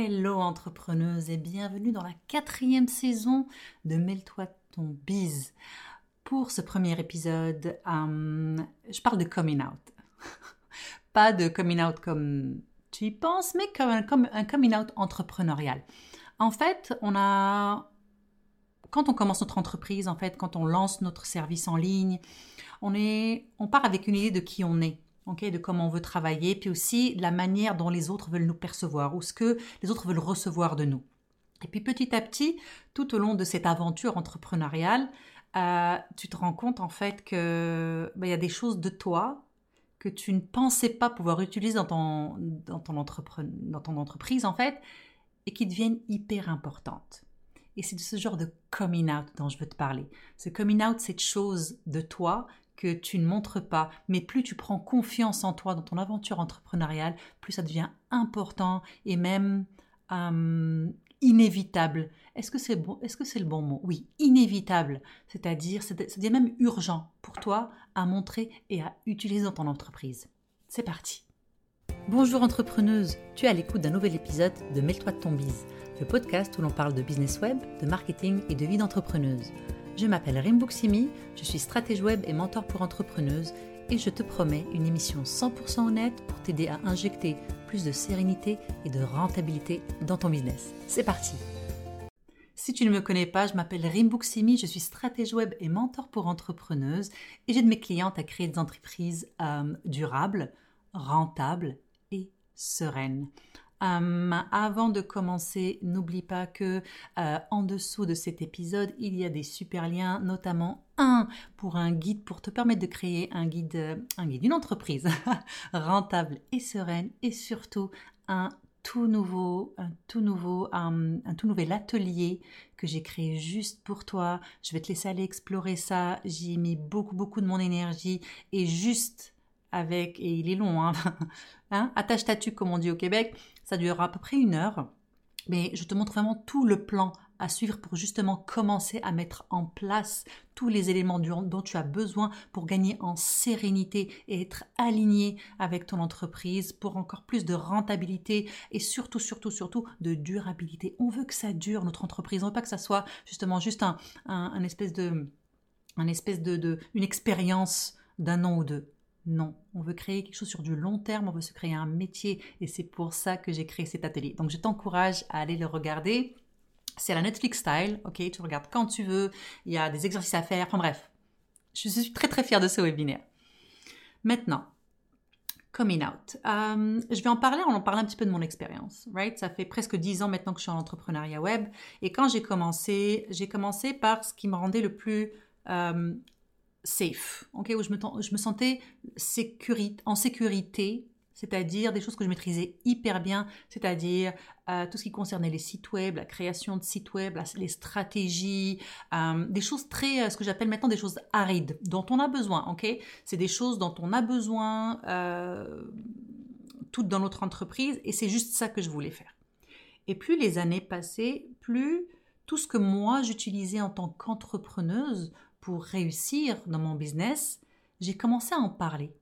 Hello entrepreneuse et bienvenue dans la quatrième saison de Mêle-toi ton bise. Pour ce premier épisode, euh, je parle de coming out. Pas de coming out comme tu y penses, mais comme un, comme un coming out entrepreneurial. En fait, on a quand on commence notre entreprise, en fait, quand on lance notre service en ligne, on, est, on part avec une idée de qui on est de comment on veut travailler, puis aussi la manière dont les autres veulent nous percevoir ou ce que les autres veulent recevoir de nous. Et puis petit à petit, tout au long de cette aventure entrepreneuriale, euh, tu te rends compte en fait que ben, il y a des choses de toi que tu ne pensais pas pouvoir utiliser dans ton, dans ton, dans ton entreprise en fait, et qui deviennent hyper importantes. Et c'est de ce genre de coming out dont je veux te parler. Ce coming out, cette chose de toi que tu ne montres pas, mais plus tu prends confiance en toi dans ton aventure entrepreneuriale, plus ça devient important et même euh, inévitable. Est-ce que c'est bon, est-ce que c'est le bon mot? Oui, inévitable. C'est-à-dire, c'est même urgent pour toi à montrer et à utiliser dans ton entreprise. C'est parti. Bonjour entrepreneuse, tu es à l'écoute d'un nouvel épisode de Mêle-toi de ton bise, le podcast où l'on parle de business web, de marketing et de vie d'entrepreneuse. Je m'appelle Rimbuksimi, je suis stratège web et mentor pour entrepreneuses et je te promets une émission 100% honnête pour t'aider à injecter plus de sérénité et de rentabilité dans ton business. C'est parti Si tu ne me connais pas, je m'appelle Rimbuksimi, je suis stratège web et mentor pour entrepreneuses et j'aide mes clientes à créer des entreprises euh, durables, rentables et sereines. Euh, avant de commencer, n'oublie pas que euh, en dessous de cet épisode, il y a des super liens, notamment un pour un guide pour te permettre de créer un guide, un guide d'une entreprise rentable et sereine, et surtout un tout nouveau, un tout nouveau, un, un tout nouvel atelier que j'ai créé juste pour toi. Je vais te laisser aller explorer ça. J'y ai mis beaucoup, beaucoup de mon énergie et juste avec, et il est long, hein, hein attache ta comme on dit au Québec, ça durera à peu près une heure, mais je te montre vraiment tout le plan à suivre pour justement commencer à mettre en place tous les éléments dont tu as besoin pour gagner en sérénité et être aligné avec ton entreprise pour encore plus de rentabilité et surtout, surtout, surtout de durabilité. On veut que ça dure, notre entreprise. On veut pas que ça soit justement juste un, un espèce de, de une expérience d'un an ou deux. Non, on veut créer quelque chose sur du long terme, on veut se créer un métier et c'est pour ça que j'ai créé cet atelier. Donc je t'encourage à aller le regarder. C'est la Netflix style, ok, tu regardes quand tu veux, il y a des exercices à faire, enfin bref. Je suis très très fière de ce webinaire. Maintenant, coming out. Euh, je vais en parler, on en parle un petit peu de mon expérience, right? Ça fait presque dix ans maintenant que je suis en entrepreneuriat web et quand j'ai commencé, j'ai commencé par ce qui me rendait le plus euh, safe, ok, où je me, sentais en sécurité, c'est-à-dire des choses que je maîtrisais hyper bien, c'est-à-dire euh, tout ce qui concernait les sites web, la création de sites web, les stratégies, euh, des choses très, euh, ce que j'appelle maintenant des choses arides, dont on a besoin, ok C'est des choses dont on a besoin toutes dans notre entreprise, et c'est juste ça que je voulais faire. Et plus les années passaient, plus tout ce que moi j'utilisais en tant qu'entrepreneuse pour réussir dans mon business, j'ai commencé à en parler.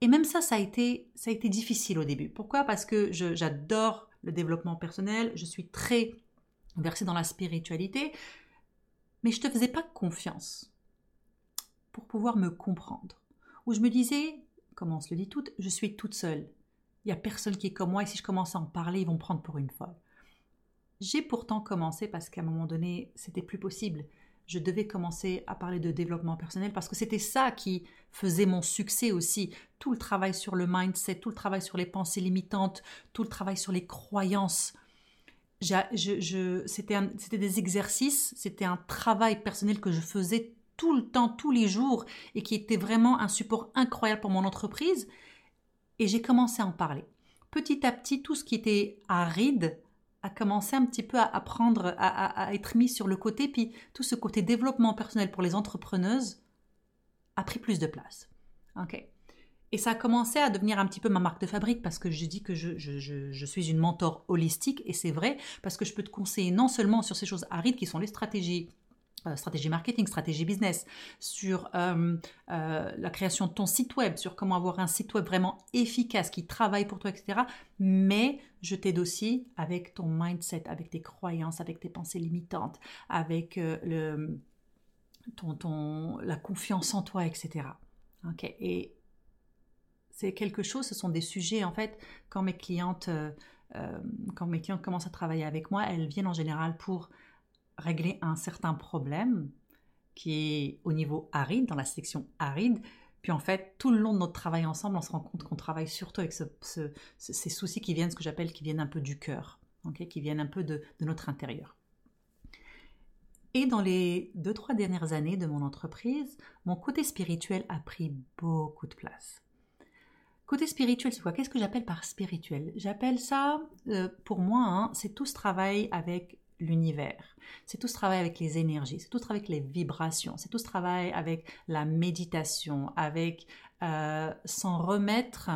Et même ça, ça a été, ça a été difficile au début. Pourquoi? Parce que j'adore le développement personnel, je suis très versée dans la spiritualité, mais je ne te faisais pas confiance pour pouvoir me comprendre. Ou je me disais, comme on se le dit toutes, je suis toute seule. Il n'y a personne qui est comme moi et si je commence à en parler, ils vont me prendre pour une folle. J'ai pourtant commencé parce qu'à un moment donné, c'était plus possible je devais commencer à parler de développement personnel parce que c'était ça qui faisait mon succès aussi. Tout le travail sur le mindset, tout le travail sur les pensées limitantes, tout le travail sur les croyances. c'était des exercices, c'était un travail personnel que je faisais tout le temps, tous les jours, et qui était vraiment un support incroyable pour mon entreprise. Et j'ai commencé à en parler. Petit à petit, tout ce qui était aride, a commencé un petit peu à apprendre, à, être mis sur le côté, puis tout ce côté développement personnel pour les entrepreneuses a pris plus de place. Ok. Et ça a commencé à devenir un petit peu ma marque de fabrique parce que je dis que je, je suis une mentor holistique et c'est vrai parce que je peux te conseiller non seulement sur ces choses arides qui sont les stratégies, euh, stratégie marketing, stratégie business, sur euh, euh, la création de ton site web, sur comment avoir un site web vraiment efficace qui travaille pour toi, etc. Mais je t'aide aussi avec ton mindset, avec tes croyances, avec tes pensées limitantes, avec le, ton, la confiance en toi, etc. Et c'est quelque chose, ce sont des sujets, en fait, quand mes clientes, quand mes clientes commencent à travailler avec moi, elles viennent en général pour régler un certain problème qui est au niveau aride, dans la section aride. Puis en fait, tout le long de notre travail ensemble, on se rend compte qu'on travaille surtout avec ces soucis qui viennent, ce que j'appelle, qui viennent un peu du cœur, qui viennent un peu de, notre intérieur. Et dans les deux, trois dernières années de mon entreprise, mon côté spirituel a pris beaucoup de place. Côté spirituel, c'est quoi? Qu'est-ce que j'appelle par spirituel? J'appelle ça, euh, pour moi, hein, c'est tout ce travail avec l'univers. C'est tout ce travail avec les énergies, c'est tout ce travail avec les vibrations, c'est tout ce travail avec la méditation, avec euh, s'en remettre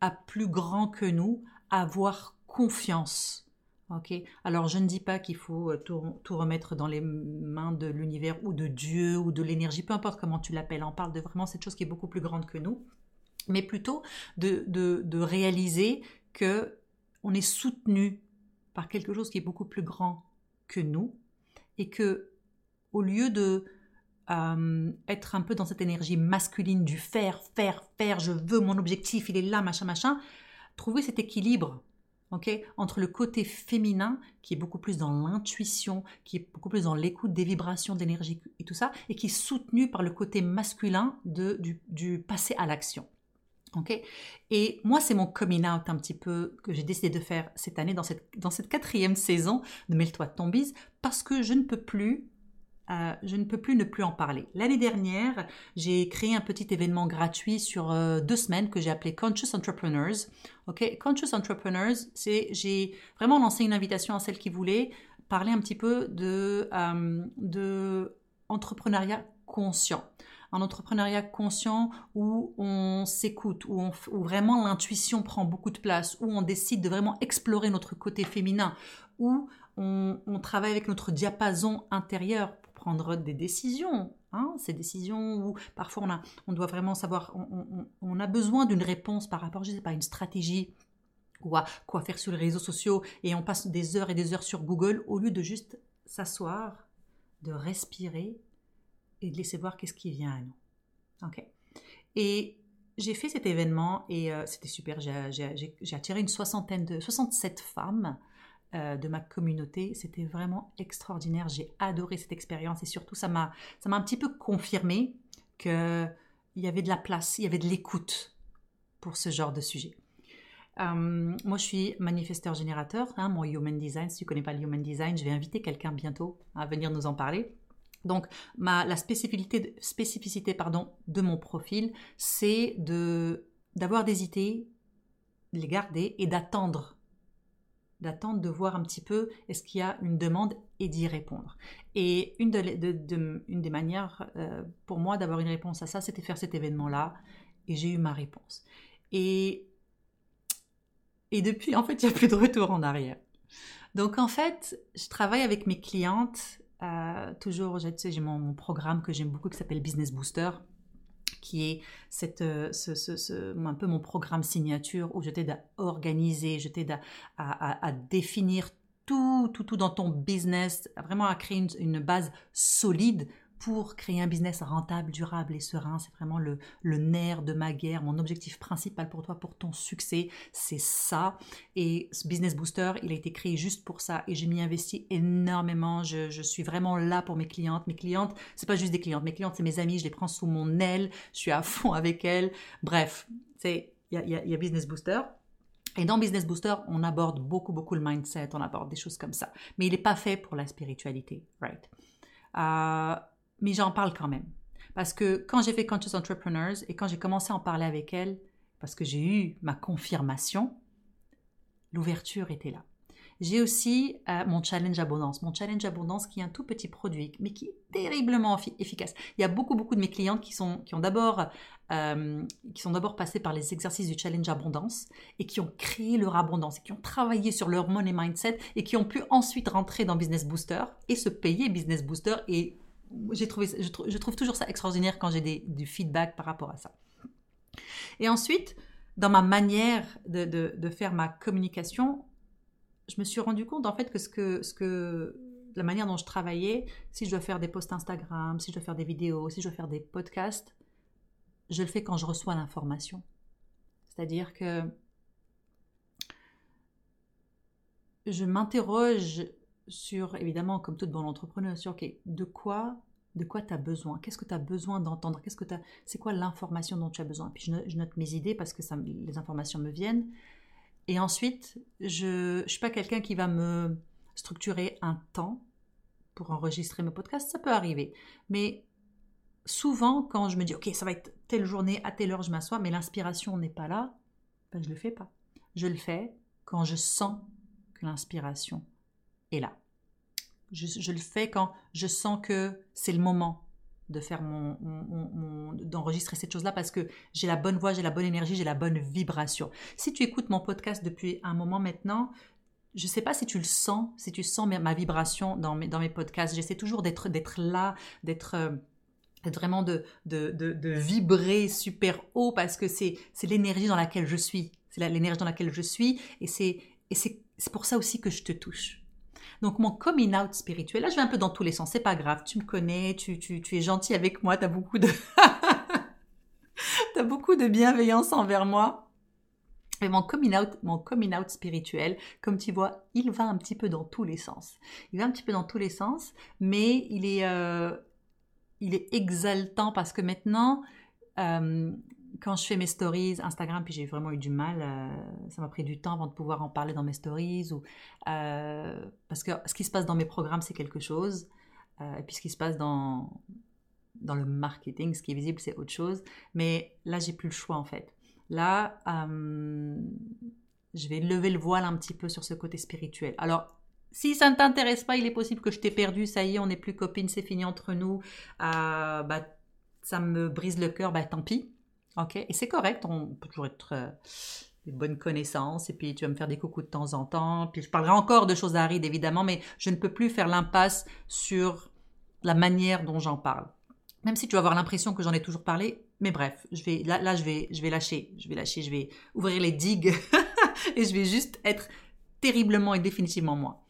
à plus grand que nous, avoir confiance. Ok? Alors je ne dis pas qu'il faut euh, tout, remettre dans les mains de l'univers ou de Dieu ou de l'énergie, peu importe comment tu l'appelles. On parle de vraiment cette chose qui est beaucoup plus grande que nous, mais plutôt de, de, de réaliser que on est soutenu par quelque chose qui est beaucoup plus grand que nous et que au lieu de euh, être un peu dans cette énergie masculine du faire, faire, faire, je veux mon objectif, il est là, machin, machin, trouver cet équilibre entre le côté féminin qui est beaucoup plus dans l'intuition, qui est beaucoup plus dans l'écoute des vibrations d'énergie et tout ça, et qui est soutenu par le côté masculin de, du, du passer à l'action. Et moi, c'est mon coming out un petit peu que j'ai décidé de faire cette année dans cette, quatrième saison de Mêle-toi de ton bise parce que je ne peux plus euh, je ne peux plus ne plus en parler. L'année dernière, j'ai créé un petit événement gratuit sur euh, deux semaines que j'ai appelé Conscious Entrepreneurs. Ok, Conscious Entrepreneurs, c'est j'ai vraiment lancé une invitation à celles qui voulaient parler un petit peu de, euh, entrepreneuriat conscient un entrepreneuriat conscient où on s'écoute, où, vraiment l'intuition prend beaucoup de place, où on décide de vraiment explorer notre côté féminin, où on, travaille avec notre diapason intérieur pour prendre des décisions. Hein, ces décisions où parfois on, a, on doit vraiment savoir, on, a besoin d'une réponse par rapport, je sais pas, une stratégie ou à quoi faire sur les réseaux sociaux et on passe des heures et des heures sur Google au lieu de juste s'asseoir, de respirer et de laisser voir qu'est-ce qui vient à nous. Ok. Et j'ai fait cet événement et euh, c'était super. J'ai attiré une soixantaine de 67 femmes euh, de ma communauté. C'était vraiment extraordinaire. J'ai adoré cette expérience et surtout ça m'a ça m'a un petit peu confirmé que il y avait de la place, il y avait de l'écoute pour ce genre de sujet. Euh, moi, je suis manifesteur générateur, hein, mon Human Design. Si tu connais pas le Human Design, je vais inviter quelqu'un bientôt à venir nous en parler. Donc, la spécificité, spécificité pardon, de mon profil, c'est de, d'avoir des idées, de les garder et d'attendre. D'attendre de voir un petit peu est-ce qu'il y a une demande et d'y répondre. Et une, une des manières euh, pour moi d'avoir une réponse à ça, c'était faire cet événement-là. Et j'ai eu ma réponse. Et, et depuis, en fait, il n'y a plus de retour en arrière. Donc, en fait, je travaille avec mes clientes euh, toujours, j'ai mon, programme que j'aime beaucoup qui s'appelle Business Booster, qui est cette, euh, ce, un peu mon programme signature où je t'aide à organiser, je t'aide à, à, définir tout, tout, tout dans ton business, vraiment à créer une base solide pour créer un business rentable, durable et serein. C'est vraiment le, nerf de ma guerre, mon objectif principal pour toi, pour ton succès, c'est ça. Et ce Business Booster, il a été créé juste pour ça et je m'y investis énormément. Je, suis vraiment là pour mes clientes. Mes clientes, c'est pas juste des clientes, mes clientes, c'est mes amies, je les prends sous mon aile, je suis à fond avec elles. Bref, il y a, Business Booster. Et dans Business Booster, on aborde beaucoup, beaucoup le mindset, on aborde des choses comme ça. Mais il n'est pas fait pour la spiritualité, right? Euh, mais j'en parle quand même. Parce que quand j'ai fait Conscious Entrepreneurs et quand j'ai commencé à en parler avec elle, parce que j'ai eu ma confirmation, l'ouverture était là. J'ai aussi euh, mon challenge abondance. Mon challenge abondance qui est un tout petit produit, mais qui est terriblement efficace. Il y a beaucoup, beaucoup de mes clientes qui sont, qui ont d'abord, euh, qui sont d'abord passées par les exercices du challenge abondance et qui ont créé leur abondance et qui ont travaillé sur leur money mindset et qui ont pu ensuite rentrer dans Business Booster et se payer Business Booster et j'ai trouvé, je, trouve toujours ça extraordinaire quand j'ai du feedback par rapport à ça. Et ensuite, dans ma manière de, faire ma communication, je me suis rendu compte en fait que la manière dont je travaillais, si je dois faire des posts Instagram, si je dois faire des vidéos, si je dois faire des podcasts, je le fais quand je reçois l'information. C'est-à-dire que je m'interroge sur, évidemment, comme toute bonne entrepreneur, sur de quoi de quoi tu as besoin, qu'est-ce que tu as besoin d'entendre, qu'est-ce que c'est quoi l'information dont tu as besoin? Puis je note, mes idées parce que ça, les informations me viennent. Et ensuite, je ne suis pas quelqu'un qui va me structurer un temps pour enregistrer mes podcasts, ça peut arriver. Mais souvent, quand je me dis, OK, ça va être telle journée, à telle heure, je m'assois, mais l'inspiration n'est pas là, ben, je ne le fais pas. Je le fais quand je sens que l'inspiration est là. Je, le fais quand je sens que c'est le moment de faire mon, d'enregistrer cette chose-là parce que j'ai la bonne voix, j'ai la bonne énergie, j'ai la bonne vibration. Si tu écoutes mon podcast depuis un moment maintenant, je ne sais pas si tu le sens, si tu sens ma vibration dans mes, podcasts. J'essaie toujours d'être là, d'être euh, vraiment de, de, de, vibrer super haut parce que c'est l'énergie dans laquelle je suis. C'est l'énergie dans laquelle je suis et c'est pour ça aussi que je te touche. Donc mon coming out spirituel, là je vais un peu dans tous les sens, c'est pas grave, tu me connais, tu, tu, tu es gentil avec moi, tu as beaucoup de... as beaucoup de bienveillance envers moi. Et mon coming out, mon coming out spirituel, comme tu vois, il va un petit peu dans tous les sens. Il va un petit peu dans tous les sens, mais il est, euh, il est exaltant parce que maintenant, euh, quand je fais mes stories Instagram, puis j'ai vraiment eu du mal, euh, ça m'a pris du temps avant de pouvoir en parler dans mes stories, ou, euh, parce que ce qui se passe dans mes programmes, c'est quelque chose, euh, et puis ce qui se passe dans, dans le marketing, ce qui est visible, c'est autre chose. Mais là, j'ai plus le choix en fait. Là, je vais lever le voile un petit peu sur ce côté spirituel. Alors, si ça ne t'intéresse pas, il est possible que je t'ai perdu, ça y est, on n'est plus copines, c'est fini entre nous, bah, ça me brise le cœur, bah tant pis. OK? Et c'est correct, on peut toujours être euh, bonnes connaissances, et puis tu vas me faire des coucous de temps en temps, puis je parlerai encore de choses arides, évidemment, mais je ne peux plus faire l'impasse sur la manière dont j'en parle. Même si tu vas avoir l'impression que j'en ai toujours parlé, mais bref, je vais, là, là je, vais, je vais lâcher, je vais lâcher, je vais ouvrir les digues, et je vais juste être terriblement et définitivement moi.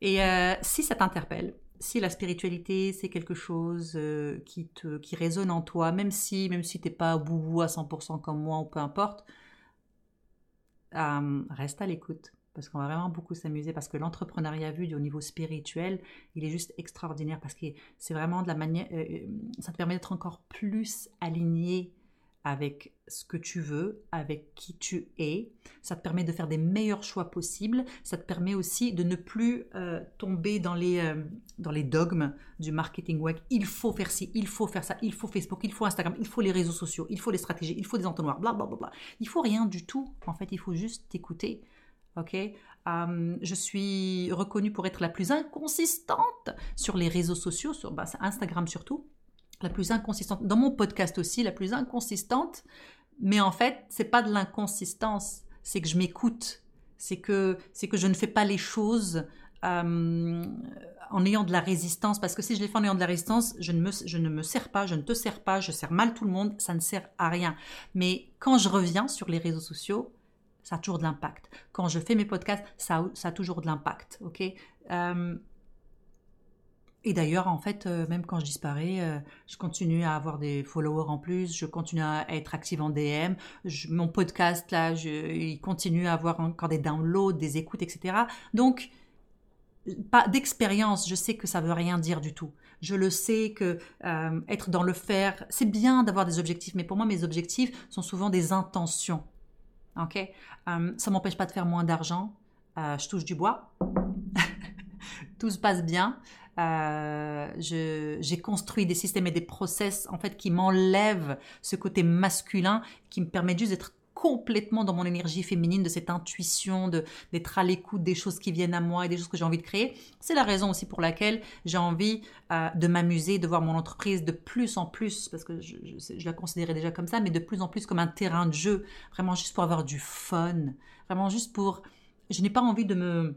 Et euh, si ça t'interpelle, si la spiritualité c'est quelque chose euh, qui te qui résonne en toi, même si même si t'es pas boubou à 100% comme moi ou peu importe, euh, reste à l'écoute. Parce qu'on va vraiment beaucoup s'amuser parce que l'entrepreneuriat vu au niveau spirituel, il est juste extraordinaire parce que c'est vraiment de la manière, euh, ça te permet d'être encore plus aligné avec ce que tu veux, avec qui tu es. Ça te permet de faire des meilleurs choix possibles. Ça te permet aussi de ne plus euh, tomber dans les, euh, dans les dogmes du marketing web. Il faut faire ci, il faut faire ça, il faut Facebook, il faut Instagram, il faut les réseaux sociaux, il faut des stratégies, il faut des entonnoirs, bla bla bla bla. Il faut rien du tout. En fait, il faut juste t'écouter. Ok, euh, je suis reconnue pour être la plus inconsistante sur les réseaux sociaux, sur bah, Instagram surtout la plus inconsistante. Dans mon podcast aussi, la plus inconsistante. Mais en fait, c'est pas de l'inconsistance, c'est que je m'écoute. C'est que, c'est que je ne fais pas les choses euh, en ayant de la résistance. Parce que si je les fais en ayant de la résistance, je ne, me, je ne me sers pas, je ne te sers pas, je sers mal tout le monde, ça ne sert à rien. Mais quand je reviens sur les réseaux sociaux, ça a toujours de l'impact. Quand je fais mes podcasts, ça ça a toujours de l'impact. ok? Euh, et d'ailleurs, en fait, euh, même quand je disparais, euh, je continue à avoir des followers en plus, je continue à être active en DM, mon podcast, là, il continue à avoir encore des downloads, des écoutes, etc. Donc, pas d'expérience, je sais que ça veut rien dire du tout. Je le sais que euh, être dans le faire, c'est bien d'avoir des objectifs, mais pour moi, mes objectifs sont souvent des intentions. Ok, ça m'empêche pas de faire moins d'argent. je touche du bois. Tout se passe bien. Euh, j'ai construit des systèmes et des process en fait qui m'enlèvent ce côté masculin, qui me permet juste d'être complètement dans mon énergie féminine, de cette intuition, de d'être à l'écoute des choses qui viennent à moi et des choses que j'ai envie de créer. C'est la raison aussi pour laquelle j'ai envie euh, de m'amuser, de voir mon entreprise de plus en plus, parce que je, je, la considérais déjà comme ça, mais de plus en plus comme un terrain de jeu, vraiment juste pour avoir du fun, vraiment juste pour... Je n'ai pas envie de me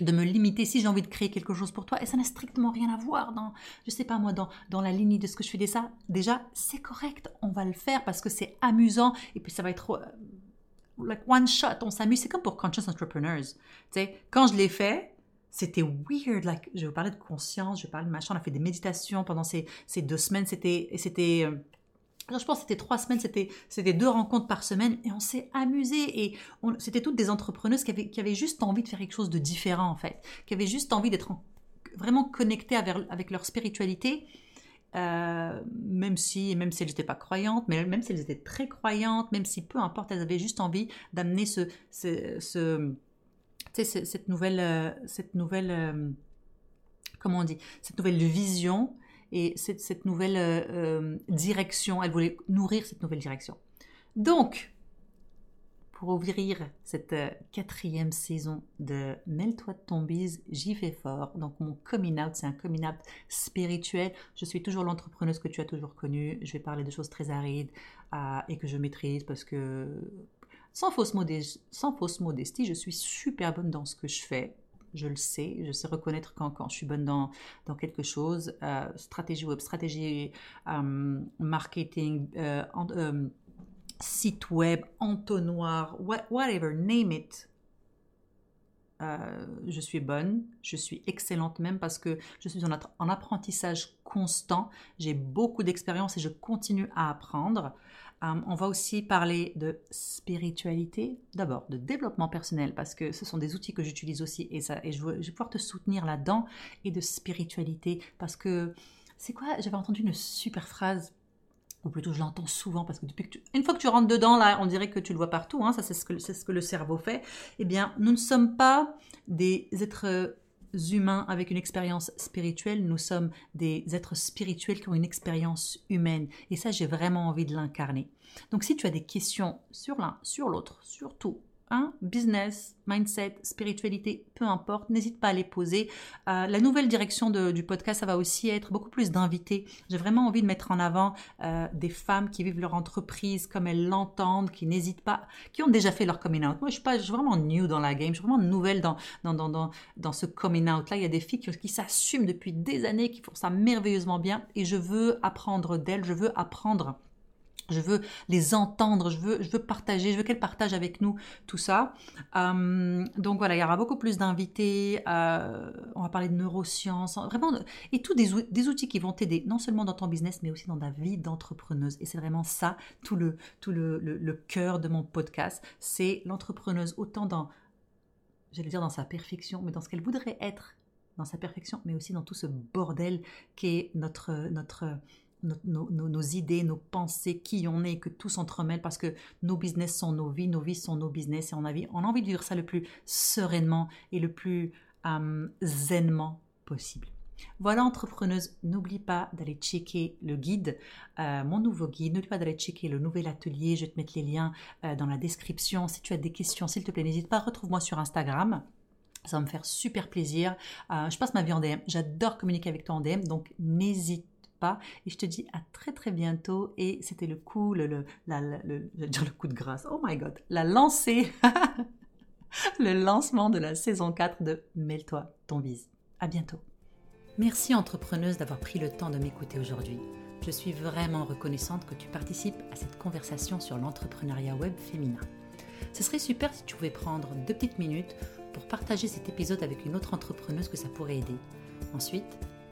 de me limiter si j'ai envie de créer quelque chose pour toi. Et ça n'a strictement rien à voir dans je sais pas moi dans, dans la ligne de ce que je fais. Ça déjà c'est correct. On va le faire parce que c'est amusant. Et puis ça va être euh, like one shot. On s'amuse. C'est comme pour conscious entrepreneurs. Tu sais quand je l'ai fait c'était weird. Like je vous parler de conscience je parler de machin. On a fait des méditations pendant ces, ces deux semaines. C'était c'était je pense que c'était trois semaines, c'était, deux rencontres par semaine et on s'est amusé et c'était toutes des entrepreneuses qui avaient, juste envie de faire quelque chose de différent en fait, qui avaient juste envie d'être vraiment connectées avec, leur spiritualité, euh, même si même si elles n'étaient pas croyantes, mais même si elles étaient très croyantes, même si peu importe, elles avaient juste envie d'amener ce, ce, ce cette nouvelle, euh, cette nouvelle, euh, comment on dit, cette nouvelle vision et cette, nouvelle euh, euh, direction, elle voulait nourrir cette nouvelle direction. Donc, pour ouvrir cette euh, quatrième saison de Mêle-toi de ton bise, j'y fais fort. Donc mon coming out, c'est un coming out spirituel. Je suis toujours l'entrepreneuse que tu as toujours connue. Je vais parler de choses très arides et que je maîtrise parce que sans fausse, sans fausse modestie, je suis super bonne dans ce que je fais je le sais, je sais reconnaître quand, je suis bonne dans, quelque chose, euh, stratégie web, stratégie euh, marketing, euh, site web, entonnoir, whatever, name it. je suis bonne, je suis excellente même parce que je suis en apprentissage constant, j'ai beaucoup d'expérience et je continue à apprendre. Euh, on va aussi parler de spiritualité, d'abord de développement personnel, parce que ce sont des outils que j'utilise aussi et, ça, et je, vais pouvoir te soutenir là-dedans, et de spiritualité, parce que c'est quoi J'avais entendu une super phrase ou plutôt je l'entends souvent parce que depuis que une fois que tu rentres dedans là, on dirait que tu le vois partout. Hein, ça c'est ce que c'est ce que le cerveau fait. Eh bien, nous ne sommes pas des êtres humains avec une expérience spirituelle, nous sommes des êtres spirituels qui ont une expérience humaine. Et ça, j'ai vraiment envie de l'incarner. Donc si tu as des questions sur l'un, sur l'autre, sur tout, business, mindset, spiritualité, peu importe, n'hésite pas à les poser. Euh, la nouvelle direction du podcast, ça va aussi être beaucoup plus d'invités. J'ai vraiment envie de mettre en avant euh, des femmes qui vivent leur entreprise comme elles l'entendent, qui n'hésitent pas, qui ont déjà fait leur coming out. Moi, je suis pas, je suis vraiment new dans la game, je suis vraiment nouvelle dans, dans, dans, dans, dans ce coming out. Là, il y a des filles qui s'assument depuis des années, qui font ça merveilleusement bien et je veux apprendre d'elles, je veux apprendre je veux les entendre, je veux, je veux partager, je veux qu'elles partagent avec nous tout ça. Euh, donc voilà, il y aura beaucoup plus d'invités. Euh, on va parler de neurosciences, vraiment, et tous des, outils qui vont t'aider, non seulement dans ton business, mais aussi dans ta vie d'entrepreneuse. Et c'est vraiment ça, tout le, tout le, cœur de mon podcast. C'est l'entrepreneuse, autant dans, j'allais dire dans sa perfection, mais dans ce qu'elle voudrait être dans sa perfection, mais aussi dans tout ce bordel qui est notre, notre, nos, idées, nos pensées, qui on est, que tout s'entremêle parce que nos business sont nos vies, nos vies sont nos business et on a, on a envie de vivre ça le plus sereinement et le plus euh, zenement possible. Voilà entrepreneuse, n'oublie pas d'aller checker le guide, euh, mon nouveau guide, n'oublie pas d'aller checker le nouvel atelier, je vais te mettre les liens euh, dans la description. Si tu as des questions, s'il te plaît, n'hésite pas, retrouve-moi sur Instagram. Ça va me faire super plaisir. je passe ma vie en DM. J'adore communiquer avec toi en DM, donc n'hésite et je te dis à très très bientôt. Et c'était le coup, le, le, le, dire le coup de grâce. Oh my god, la lancée, le lancement de la saison 4 de Mêle-toi ton bise. À bientôt. Merci entrepreneuse d'avoir pris le temps de m'écouter aujourd'hui. Je suis vraiment reconnaissante que tu participes à cette conversation sur l'entrepreneuriat web féminin. Ce serait super si tu pouvais prendre deux petites minutes pour partager cet épisode avec une autre entrepreneuse que ça pourrait aider. Ensuite,